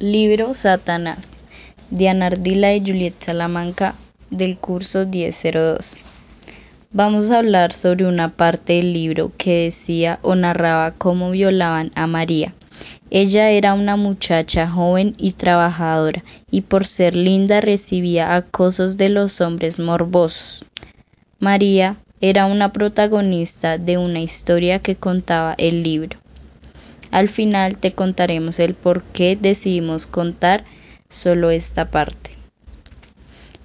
Libro Satanás de Anardila y Juliet Salamanca del curso 1002. Vamos a hablar sobre una parte del libro que decía o narraba cómo violaban a María. Ella era una muchacha joven y trabajadora y por ser linda recibía acosos de los hombres morbosos. María era una protagonista de una historia que contaba el libro. Al final te contaremos el por qué decidimos contar solo esta parte.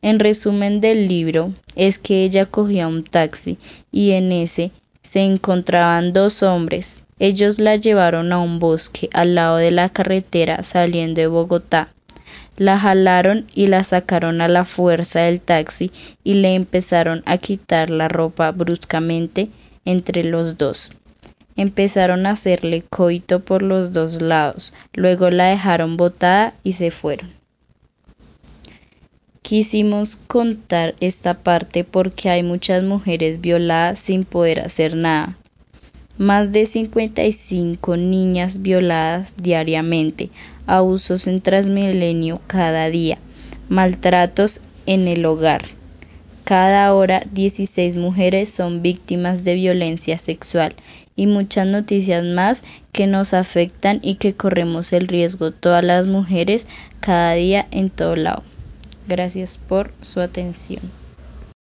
En resumen del libro es que ella cogía un taxi y en ese se encontraban dos hombres. Ellos la llevaron a un bosque al lado de la carretera saliendo de Bogotá. La jalaron y la sacaron a la fuerza del taxi y le empezaron a quitar la ropa bruscamente entre los dos. Empezaron a hacerle coito por los dos lados, luego la dejaron botada y se fueron. Quisimos contar esta parte porque hay muchas mujeres violadas sin poder hacer nada. Más de 55 niñas violadas diariamente, abusos en Transmilenio cada día, maltratos en el hogar. Cada hora 16 mujeres son víctimas de violencia sexual y muchas noticias más que nos afectan y que corremos el riesgo todas las mujeres cada día en todo lado. Gracias por su atención.